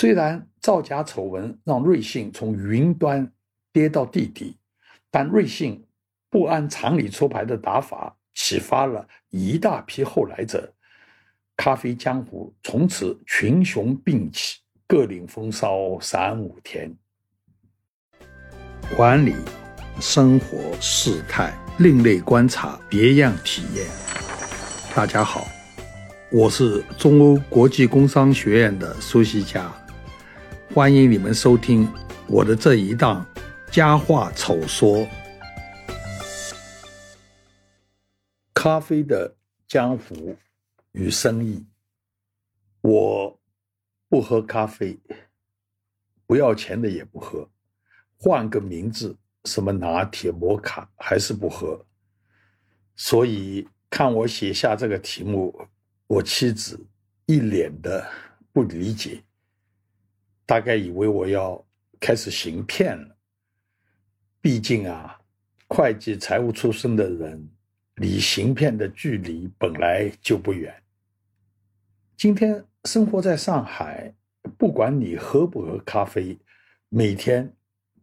虽然造假丑闻让瑞幸从云端跌到地底，但瑞幸不按常理出牌的打法，启发了一大批后来者。咖啡江湖从此群雄并起，各领风骚三五天。管理、生活、事态、另类观察、别样体验。大家好，我是中欧国际工商学院的苏西佳，欢迎你们收听我的这一档《佳话丑说》。咖啡的江湖与生意，我不喝咖啡，不要钱的也不喝。换个名字，什么拿铁、摩卡，还是不喝。所以看我写下这个题目，我妻子一脸的不理解，大概以为我要开始行骗了。毕竟啊，会计、财务出身的人，离行骗的距离本来就不远。今天生活在上海，不管你喝不喝咖啡，每天。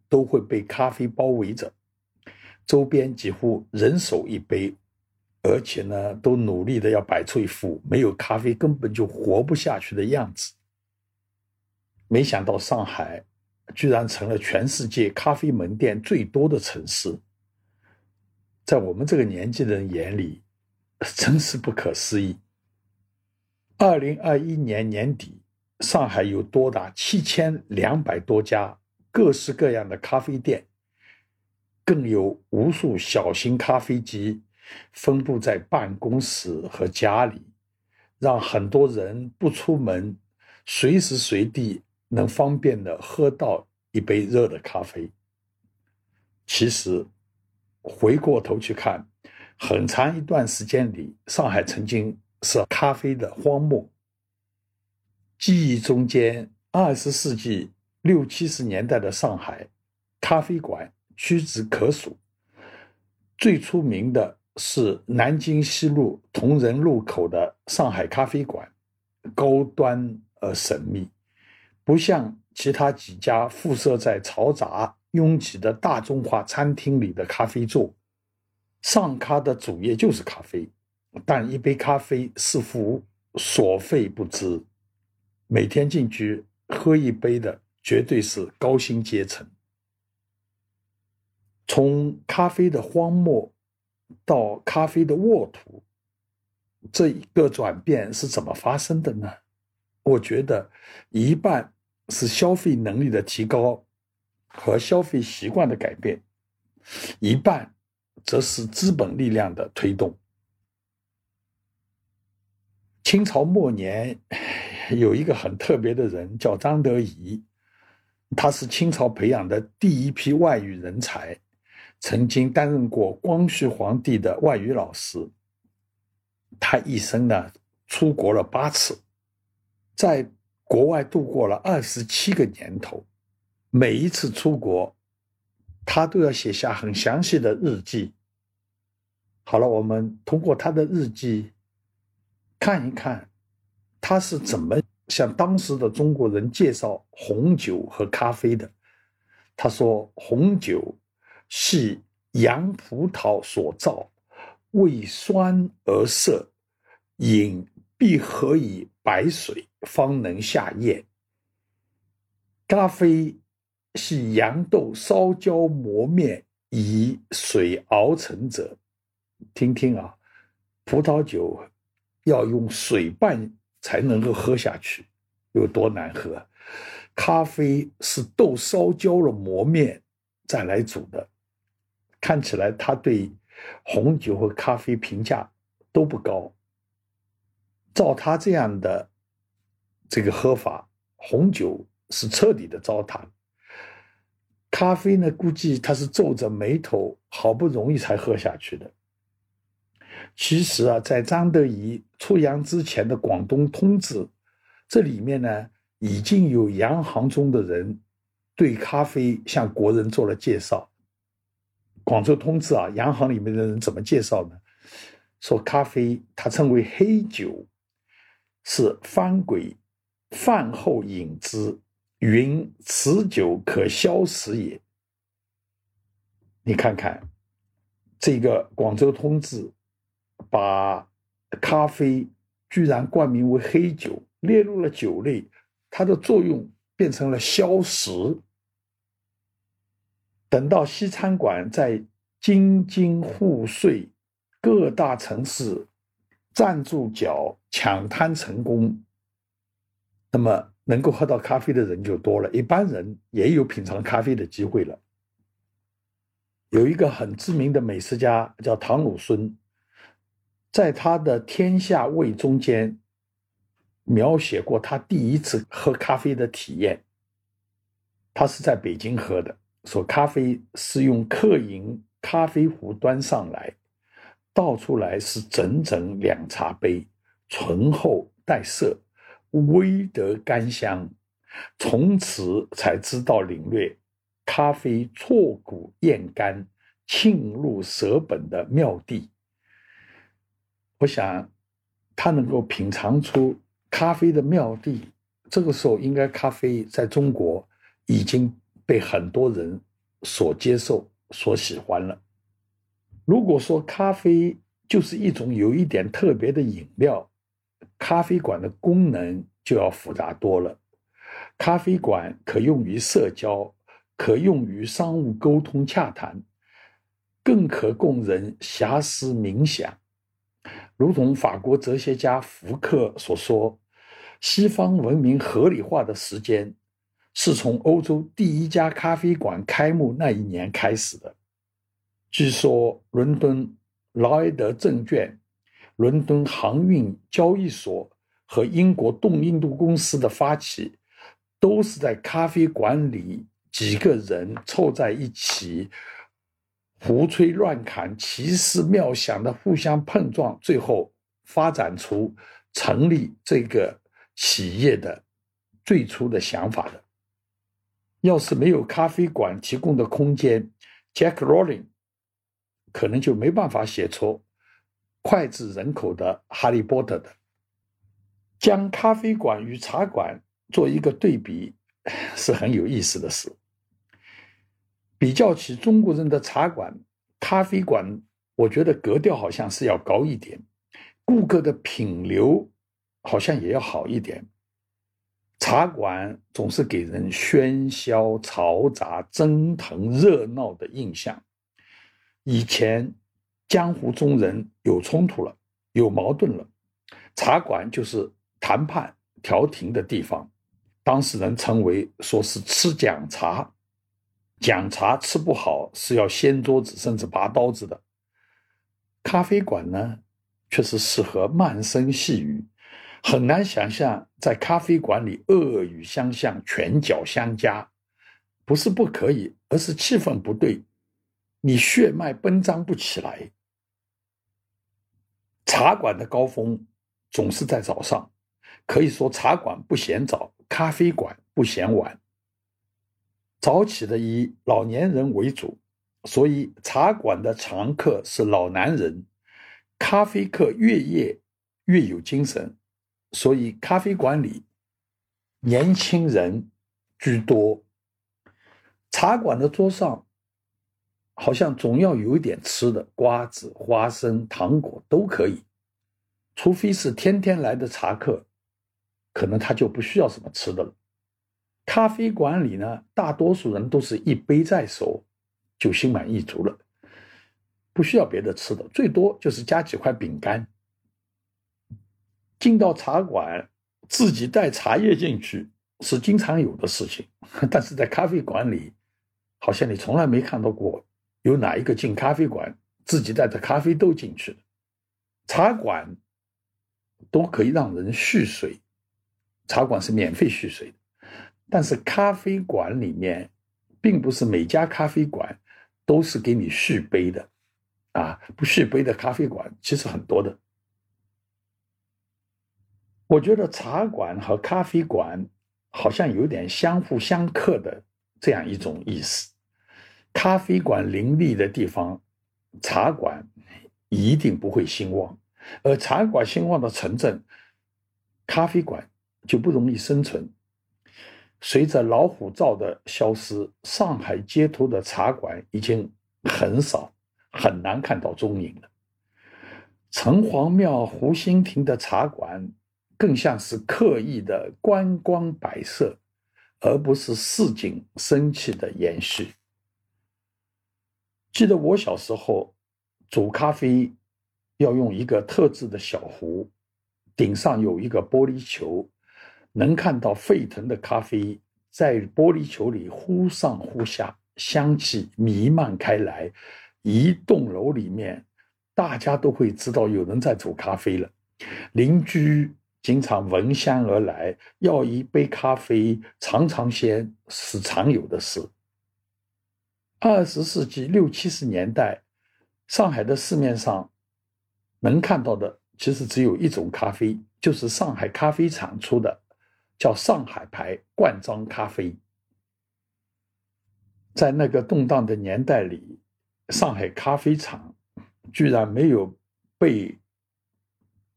都会被咖啡包围着，周边几乎人手一杯，而且呢，都努力的要摆出一副没有咖啡根本就活不下去的样子。没想到上海居然成了全世界咖啡门店最多的城市，在我们这个年纪的人眼里，真是不可思议。二零二一年年底，上海有多达七千两百多家。各式各样的咖啡店，更有无数小型咖啡机分布在办公室和家里，让很多人不出门，随时随地能方便的喝到一杯热的咖啡。其实，回过头去看，很长一段时间里，上海曾经是咖啡的荒漠。记忆中间，二十世纪。六七十年代的上海，咖啡馆屈指可数。最出名的是南京西路同仁路口的上海咖啡馆，高端而神秘，不像其他几家附设在嘈杂拥挤的大众化餐厅里的咖啡座。上咖的主业就是咖啡，但一杯咖啡似乎所费不赀。每天进去喝一杯的。绝对是高薪阶层。从咖啡的荒漠到咖啡的沃土，这一个转变是怎么发生的呢？我觉得一半是消费能力的提高和消费习惯的改变，一半则是资本力量的推动。清朝末年有一个很特别的人，叫张德仪。他是清朝培养的第一批外语人才，曾经担任过光绪皇帝的外语老师。他一生呢出国了八次，在国外度过了二十七个年头。每一次出国，他都要写下很详细的日记。好了，我们通过他的日记看一看，他是怎么。向当时的中国人介绍红酒和咖啡的，他说：“红酒系洋葡萄所造，味酸而涩，饮必合以白水，方能下咽。咖啡系洋豆烧焦磨面，以水熬成者。听听啊，葡萄酒要用水拌。”才能够喝下去，有多难喝？咖啡是豆烧焦了磨面再来煮的，看起来他对红酒和咖啡评价都不高。照他这样的这个喝法，红酒是彻底的糟蹋，咖啡呢，估计他是皱着眉头，好不容易才喝下去的。其实啊，在张德仪出洋之前的广东通志，这里面呢已经有洋行中的人对咖啡向国人做了介绍。广州通志啊，洋行里面的人怎么介绍呢？说咖啡它称为黑酒，是番鬼饭后饮之，云持久可消食也。你看看这个广州通志，把咖啡居然冠名为黑酒，列入了酒类，它的作用变成了消食。等到西餐馆在京津沪穗各大城市站住脚、抢滩成功，那么能够喝到咖啡的人就多了，一般人也有品尝咖啡的机会了。有一个很知名的美食家叫唐鲁孙，在他的《天下味》中间描写过他第一次喝咖啡的体验。他是在北京喝的。说咖啡是用客饮咖啡壶端上来，倒出来是整整两茶杯，醇厚带涩，微得甘香。从此才知道领略咖啡挫骨咽干、沁入舌本的妙地。我想，他能够品尝出咖啡的妙地，这个时候应该咖啡在中国已经。被很多人所接受、所喜欢了。如果说咖啡就是一种有一点特别的饮料，咖啡馆的功能就要复杂多了。咖啡馆可用于社交，可用于商务沟通洽谈，更可供人遐思冥想。如同法国哲学家福克所说：“西方文明合理化的时间。”是从欧洲第一家咖啡馆开幕那一年开始的。据说，伦敦劳埃德证券、伦敦航运交易所和英国东印度公司的发起，都是在咖啡馆里几个人凑在一起，胡吹乱侃、奇思妙想的互相碰撞，最后发展出成立这个企业的最初的想法的。要是没有咖啡馆提供的空间，Jack Rowling 可能就没办法写出脍炙人口的《哈利波特》的。将咖啡馆与茶馆做一个对比，是很有意思的事。比较起中国人的茶馆、咖啡馆，我觉得格调好像是要高一点，顾客的品流好像也要好一点。茶馆总是给人喧嚣、嘈杂、蒸腾、热闹的印象。以前江湖中人有冲突了、有矛盾了，茶馆就是谈判调停的地方。当事人称为说是吃讲茶，讲茶吃不好是要掀桌子甚至拔刀子的。咖啡馆呢，却是适合慢声细语。很难想象在咖啡馆里恶语相向、拳脚相加，不是不可以，而是气氛不对，你血脉奔张不起来。茶馆的高峰总是在早上，可以说茶馆不嫌早，咖啡馆不嫌晚。早起的以老年人为主，所以茶馆的常客是老男人，咖啡客越夜越有精神。所以咖啡馆里年轻人居多，茶馆的桌上好像总要有一点吃的，瓜子、花生、糖果都可以。除非是天天来的茶客，可能他就不需要什么吃的了。咖啡馆里呢，大多数人都是一杯在手，就心满意足了，不需要别的吃的，最多就是加几块饼干。进到茶馆，自己带茶叶进去是经常有的事情，但是在咖啡馆里，好像你从来没看到过有哪一个进咖啡馆自己带着咖啡豆进去的。茶馆都可以让人续水，茶馆是免费续水的，但是咖啡馆里面，并不是每家咖啡馆都是给你续杯的，啊，不续杯的咖啡馆其实很多的。我觉得茶馆和咖啡馆好像有点相互相克的这样一种意思。咖啡馆林立的地方，茶馆一定不会兴旺；而茶馆兴旺的城镇，咖啡馆就不容易生存。随着老虎灶的消失，上海街头的茶馆已经很少，很难看到踪影了。城隍庙湖心亭的茶馆，更像是刻意的观光摆设，而不是市井生气的延续。记得我小时候煮咖啡，要用一个特制的小壶，顶上有一个玻璃球，能看到沸腾的咖啡在玻璃球里忽上忽下，香气弥漫开来，一栋楼里面。大家都会知道有人在煮咖啡了，邻居经常闻香而来，要一杯咖啡尝尝鲜是常有的事。二十世纪六七十年代，上海的市面上能看到的其实只有一种咖啡，就是上海咖啡厂出的，叫上海牌罐装咖啡。在那个动荡的年代里，上海咖啡厂。居然没有被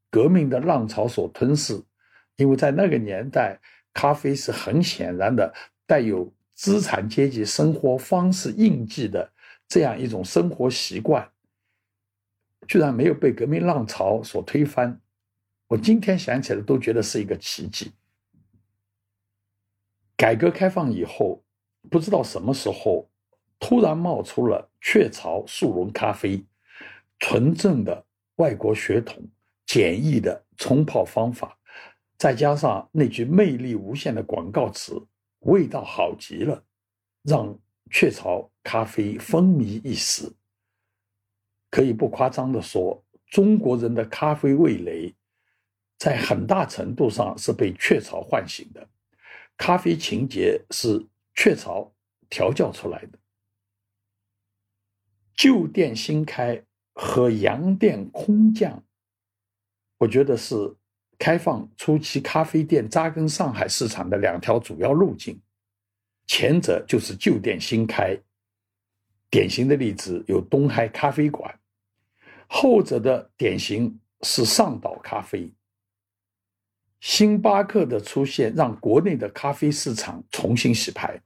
革命的浪潮所吞噬，因为在那个年代，咖啡是很显然的带有资产阶级生活方式印记的这样一种生活习惯，居然没有被革命浪潮所推翻。我今天想起来都觉得是一个奇迹。改革开放以后，不知道什么时候突然冒出了雀巢速溶咖啡。纯正的外国血统，简易的冲泡方法，再加上那句魅力无限的广告词，味道好极了，让雀巢咖啡风靡一时。可以不夸张的说，中国人的咖啡味蕾，在很大程度上是被雀巢唤醒的。咖啡情节是雀巢调教出来的。旧店新开。和洋店空降，我觉得是开放初期咖啡店扎根上海市场的两条主要路径。前者就是旧店新开，典型的例子有东海咖啡馆；后者的典型是上岛咖啡。星巴克的出现让国内的咖啡市场重新洗牌。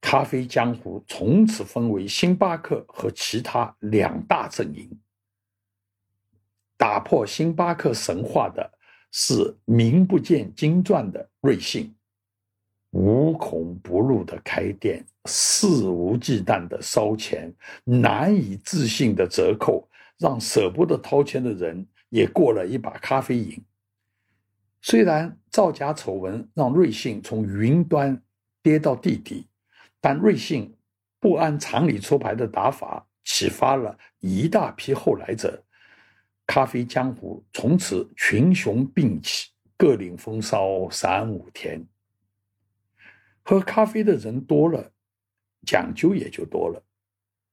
咖啡江湖从此分为星巴克和其他两大阵营。打破星巴克神话的是名不见经传的瑞幸，无孔不入的开店，肆无忌惮的烧钱，难以置信的折扣，让舍不得掏钱的人也过了一把咖啡瘾。虽然造假丑闻让瑞幸从云端跌到地底。但瑞幸不按常理出牌的打法，启发了一大批后来者，咖啡江湖从此群雄并起，各领风骚三五天。喝咖啡的人多了，讲究也就多了。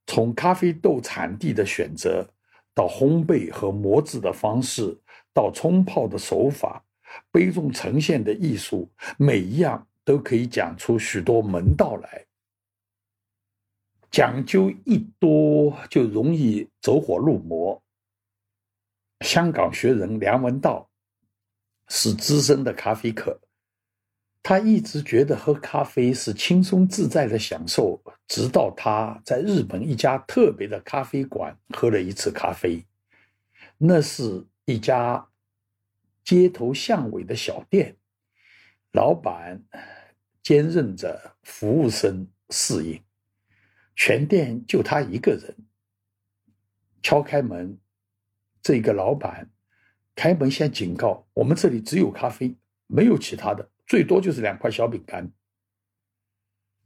从咖啡豆产地的选择，到烘焙和磨制的方式，到冲泡的手法，杯中呈现的艺术，每一样都可以讲出许多门道来。讲究一多就容易走火入魔。香港学人梁文道是资深的咖啡客，他一直觉得喝咖啡是轻松自在的享受，直到他在日本一家特别的咖啡馆喝了一次咖啡，那是一家街头巷尾的小店，老板兼任着服务生侍应。全店就他一个人。敲开门，这个老板开门先警告：“我们这里只有咖啡，没有其他的，最多就是两块小饼干。”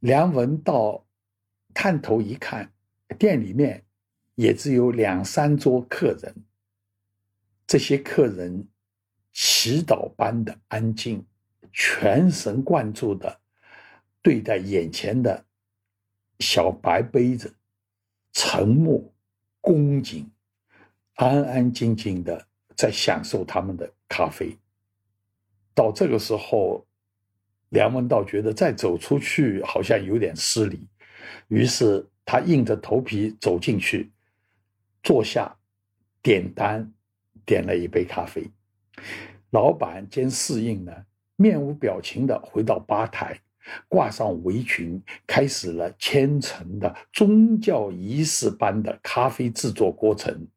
梁文道探头一看，店里面也只有两三桌客人。这些客人祈祷般的安静，全神贯注的对待眼前的。小白杯子，沉默、恭敬、安安静静的在享受他们的咖啡。到这个时候，梁文道觉得再走出去好像有点失礼，于是他硬着头皮走进去，坐下，点单，点了一杯咖啡。老板兼侍应呢，面无表情的回到吧台。挂上围裙，开始了虔诚的宗教仪式般的咖啡制作过程。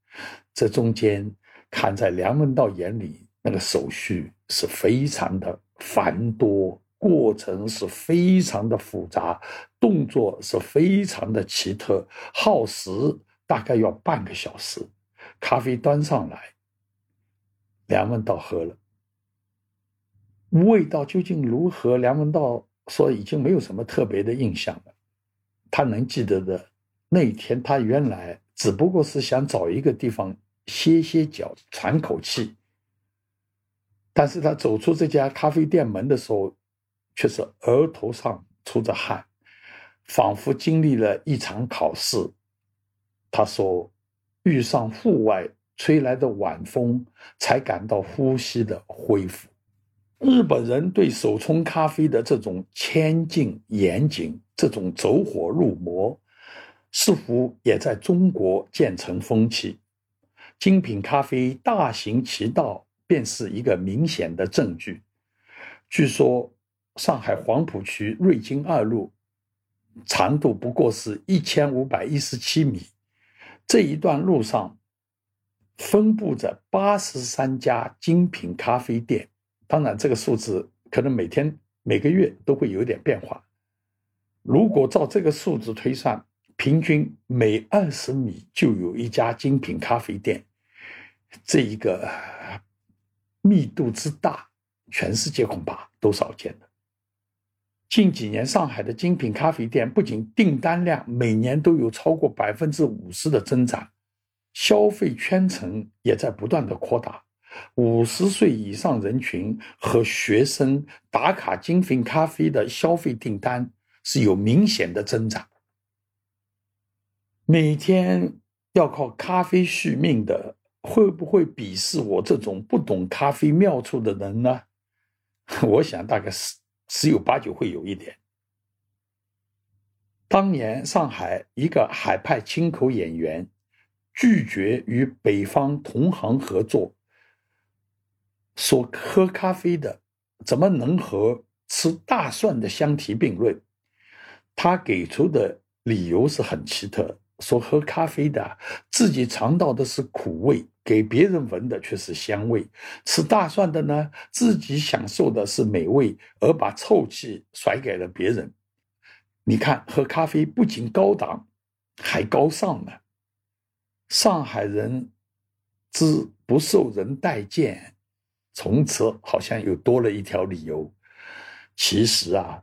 这中间，看在梁文道眼里，那个手续是非常的繁多，过程是非常的复杂，动作是非常的奇特，耗时大概要半个小时。咖啡端上来，梁文道喝了，味道究竟如何？梁文道说已经没有什么特别的印象了。他能记得的那一天，他原来只不过是想找一个地方。歇歇脚，喘口气。但是他走出这家咖啡店门的时候，却是额头上出着汗，仿佛经历了一场考试。他说：“遇上户外吹来的晚风，才感到呼吸的恢复。”日本人对手冲咖啡的这种谦敬严谨，这种走火入魔，似乎也在中国渐成风气。精品咖啡大行其道，便是一个明显的证据。据说，上海黄浦区瑞金二路长度不过是一千五百一十七米，这一段路上分布着八十三家精品咖啡店。当然，这个数字可能每天、每个月都会有点变化。如果照这个数字推算，平均每二十米就有一家精品咖啡店。这一个密度之大，全世界恐怕都少见的。近几年，上海的精品咖啡店不仅订单量每年都有超过百分之五十的增长，消费圈层也在不断的扩大。五十岁以上人群和学生打卡精品咖啡的消费订单是有明显的增长。每天要靠咖啡续命的。会不会鄙视我这种不懂咖啡妙处的人呢？我想大概十十有八九会有一点。当年上海一个海派清口演员拒绝与北方同行合作，说喝咖啡的怎么能和吃大蒜的相提并论？他给出的理由是很奇特。说喝咖啡的自己尝到的是苦味，给别人闻的却是香味；吃大蒜的呢，自己享受的是美味，而把臭气甩给了别人。你看，喝咖啡不仅高档，还高尚呢。上海人之不受人待见，从此好像又多了一条理由。其实啊，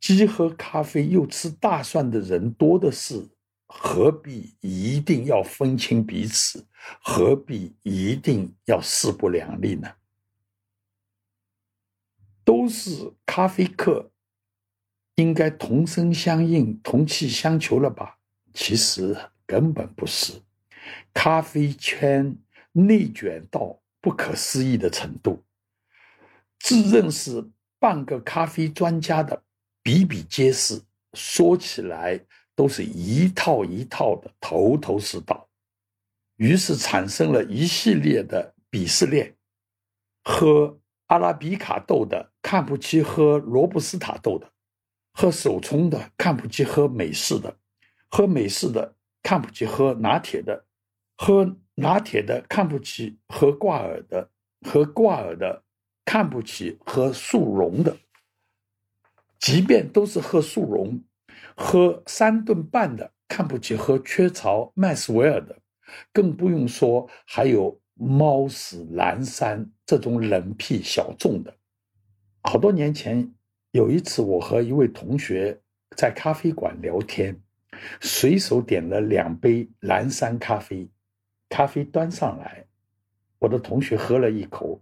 既喝咖啡又吃大蒜的人多的是。何必一定要分清彼此？何必一定要势不两立呢？都是咖啡客，应该同声相应、同气相求了吧？其实根本不是，咖啡圈内卷到不可思议的程度，自认是半个咖啡专家的比比皆是。说起来。都是一套一套的，头头是道，于是产生了一系列的鄙视链。喝阿拉比卡豆的看不起喝罗布斯塔豆的，喝手冲的看不起喝美式的，喝美式的看不起喝拿铁的，喝拿铁的看不起喝挂耳的，喝挂耳的看不起喝速溶的。即便都是喝速溶。喝三顿半的看不起喝雀巢麦斯威尔的，更不用说还有猫屎蓝山这种冷僻小众的。好多年前有一次，我和一位同学在咖啡馆聊天，随手点了两杯蓝山咖啡，咖啡端上来，我的同学喝了一口，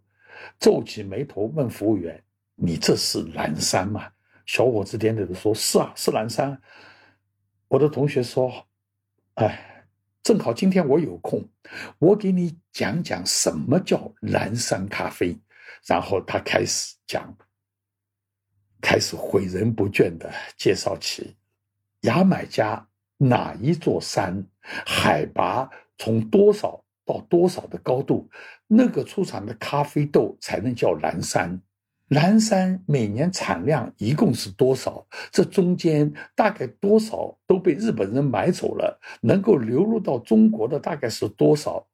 皱起眉头问服务员：“你这是蓝山吗？”小伙子点点头说：“是啊，是蓝山。”我的同学说：“哎，正好今天我有空，我给你讲讲什么叫蓝山咖啡。”然后他开始讲，开始诲人不倦的介绍起牙买加哪一座山，海拔从多少到多少的高度，那个出产的咖啡豆才能叫蓝山。蓝山每年产量一共是多少？这中间大概多少都被日本人买走了？能够流入到中国的大概是多少？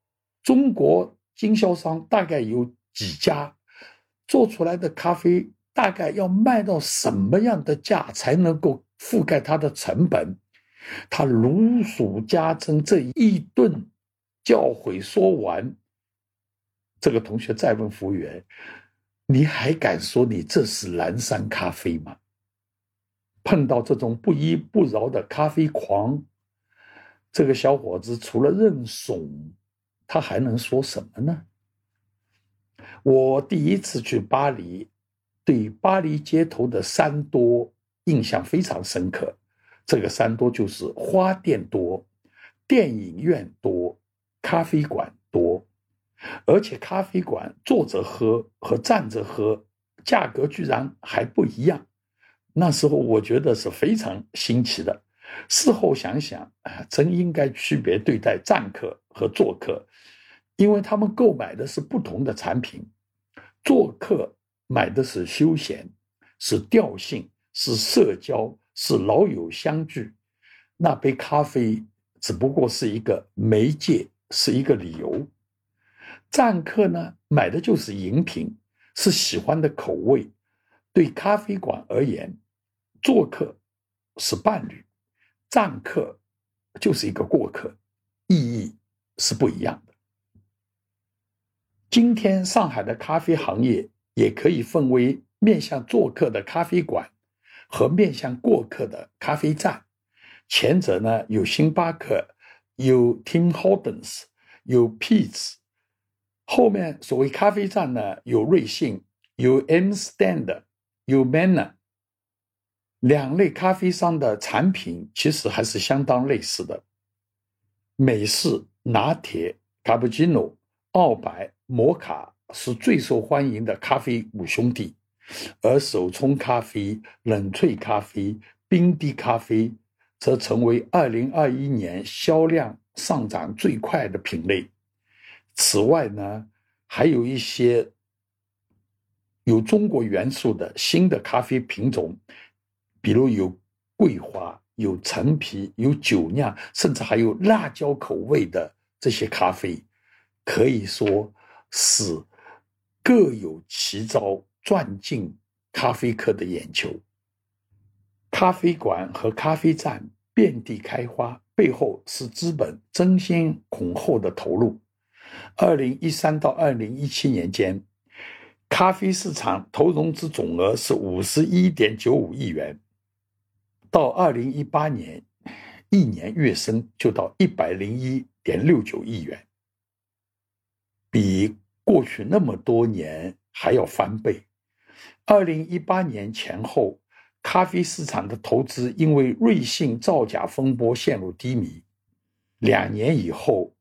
中国经销商大概有几家？做出来的咖啡大概要卖到什么样的价才能够覆盖它的成本？他如数家珍，这一顿教诲说完，这个同学再问服务员。你还敢说你这是蓝山咖啡吗？碰到这种不依不饶的咖啡狂，这个小伙子除了认怂，他还能说什么呢？我第一次去巴黎，对巴黎街头的山多印象非常深刻。这个山多就是花店多，电影院多，咖啡馆多。而且咖啡馆坐着喝和站着喝，价格居然还不一样。那时候我觉得是非常新奇的。事后想想啊，真应该区别对待站客和坐客，因为他们购买的是不同的产品。做客买的是休闲，是调性，是社交，是老友相聚。那杯咖啡只不过是一个媒介，是一个理由。赞客呢，买的就是饮品，是喜欢的口味。对咖啡馆而言，做客是伴侣，赞客就是一个过客，意义是不一样的。今天上海的咖啡行业也可以分为面向做客的咖啡馆和面向过客的咖啡站。前者呢，有星巴克，有 Tim Hortons，有 Peet's。后面所谓咖啡站呢，有瑞幸，有 M Stand，有 Manner，两类咖啡商的产品其实还是相当类似的。美式、拿铁、卡布奇诺、澳白、摩卡是最受欢迎的咖啡五兄弟，而手冲咖啡、冷萃咖啡、冰滴咖啡则成为2021年销量上涨最快的品类。此外呢，还有一些有中国元素的新的咖啡品种，比如有桂花、有陈皮、有酒酿，甚至还有辣椒口味的这些咖啡，可以说是各有奇招，赚进咖啡客的眼球。咖啡馆和咖啡站遍地开花，背后是资本争先恐后的投入。二零一三到二零一七年间，咖啡市场投融资总额是五十一点九五亿元。到二零一八年，一年跃升就到一百零一点六九亿元，比过去那么多年还要翻倍。二零一八年前后，咖啡市场的投资因为瑞幸造假风波陷入低迷。两年以后。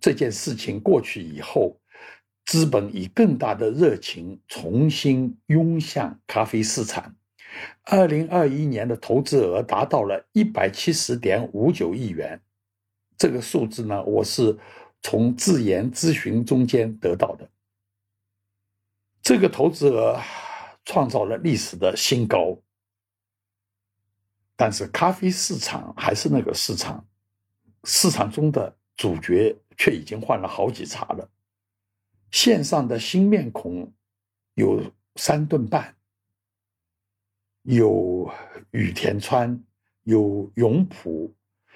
这件事情过去以后，资本以更大的热情重新涌向咖啡市场。二零二一年的投资额达到了一百七十点五九亿元，这个数字呢，我是从自研咨询中间得到的。这个投资额创造了历史的新高，但是咖啡市场还是那个市场，市场中的主角。却已经换了好几茬了。线上的新面孔有三顿半，有羽田川，有永普；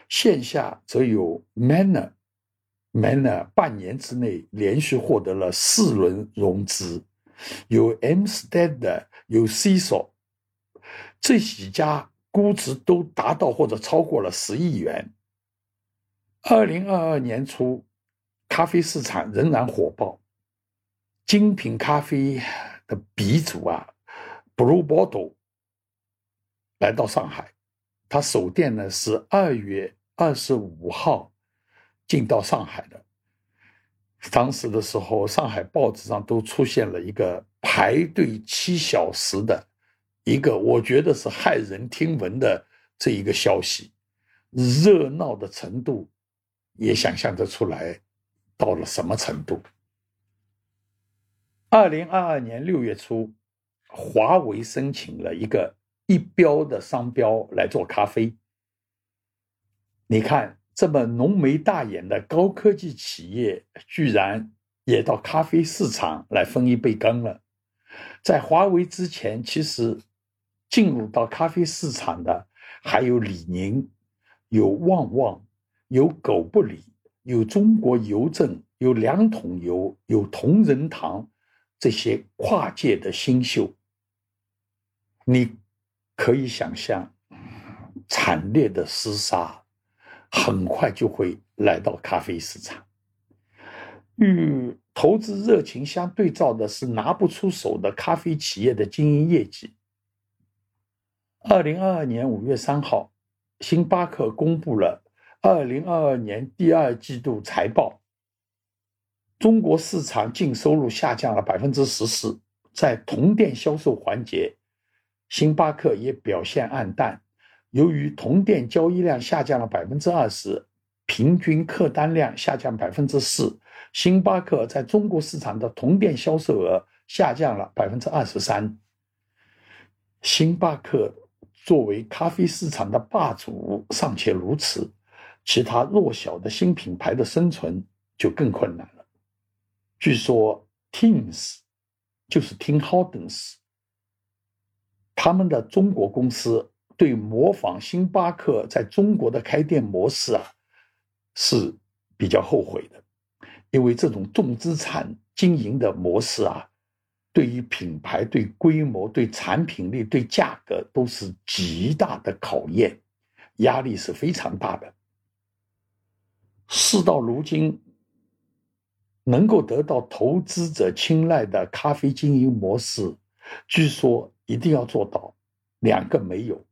线下则有 Manner，Manner 半年之内连续获得了四轮融资，有 M Stead，有 C s o 这几家估值都达到或者超过了十亿元。二零二二年初。咖啡市场仍然火爆，精品咖啡的鼻祖啊，Blue Bottle 来到上海，他首店呢是二月二十五号进到上海的。当时的时候，上海报纸上都出现了一个排队七小时的一个，我觉得是骇人听闻的这一个消息，热闹的程度也想象得出来。到了什么程度？二零二二年六月初，华为申请了一个一标的商标来做咖啡。你看，这么浓眉大眼的高科技企业，居然也到咖啡市场来分一杯羹了。在华为之前，其实进入到咖啡市场的还有李宁、有旺旺、有狗不理、有中国邮政、有两桶油、有同仁堂这些跨界的新秀。你可以想象，惨烈的厮杀很快就会来到咖啡市场。与投资热情相对照的是拿不出手的咖啡企业的经营业绩。二零二二年五月三号，星巴克公布了二零二二年第二季度财报。中国市场净收入下降了百分之十四，在同店销售环节，星巴克也表现黯淡。由于同店交易量下降了百分之二十，平均客单量下降百分之四。星巴克在中国市场的同店销售额下降了百分之二十三。星巴克作为咖啡市场的霸主尚且如此，其他弱小的新品牌的生存就更困难了。据说 Teams 就是 Tim Hortons，他们的中国公司对模仿星巴克在中国的开店模式啊是比较后悔的。因为这种重资产经营的模式啊，对于品牌、对规模、对产品力、对价格都是极大的考验，压力是非常大的。事到如今，能够得到投资者青睐的咖啡经营模式，据说一定要做到两个没有：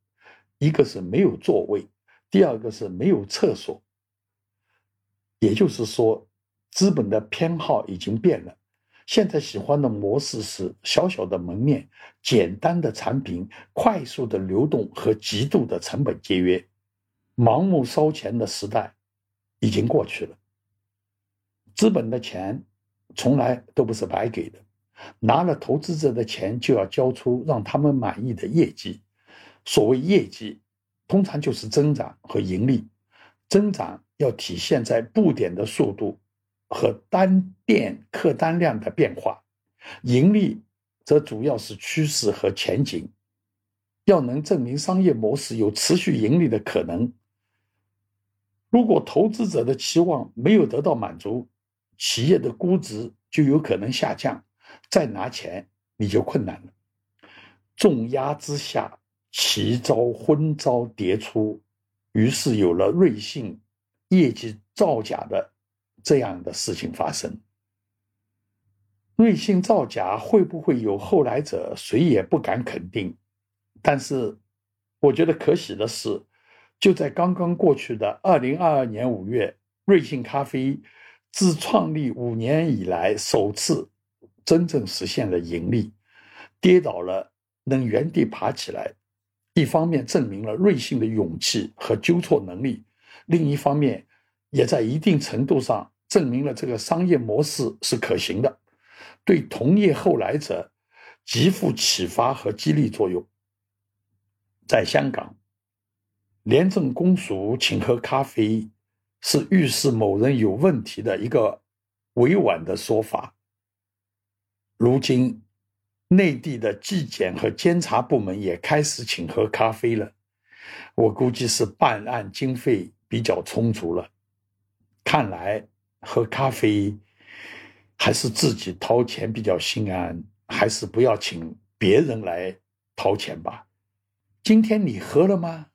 一个是没有座位，第二个是没有厕所。也就是说。资本的偏好已经变了，现在喜欢的模式是小小的门面、简单的产品、快速的流动和极度的成本节约。盲目烧钱的时代已经过去了。资本的钱从来都不是白给的，拿了投资者的钱就要交出让他们满意的业绩。所谓业绩，通常就是增长和盈利。增长要体现在布点的速度。和单店客单量的变化，盈利则主要是趋势和前景。要能证明商业模式有持续盈利的可能，如果投资者的期望没有得到满足，企业的估值就有可能下降，再拿钱你就困难了。重压之下，奇招昏招迭出，于是有了瑞幸业绩造假的。这样的事情发生，瑞幸造假会不会有后来者？谁也不敢肯定。但是，我觉得可喜的是，就在刚刚过去的二零二二年五月，瑞幸咖啡自创立五年以来首次真正实现了盈利，跌倒了能原地爬起来。一方面证明了瑞幸的勇气和纠错能力，另一方面。也在一定程度上证明了这个商业模式是可行的，对同业后来者极富启发和激励作用。在香港，廉政公署请喝咖啡是预示某人有问题的一个委婉的说法。如今，内地的纪检和监察部门也开始请喝咖啡了，我估计是办案经费比较充足了。看来喝咖啡还是自己掏钱比较心安，还是不要请别人来掏钱吧。今天你喝了吗？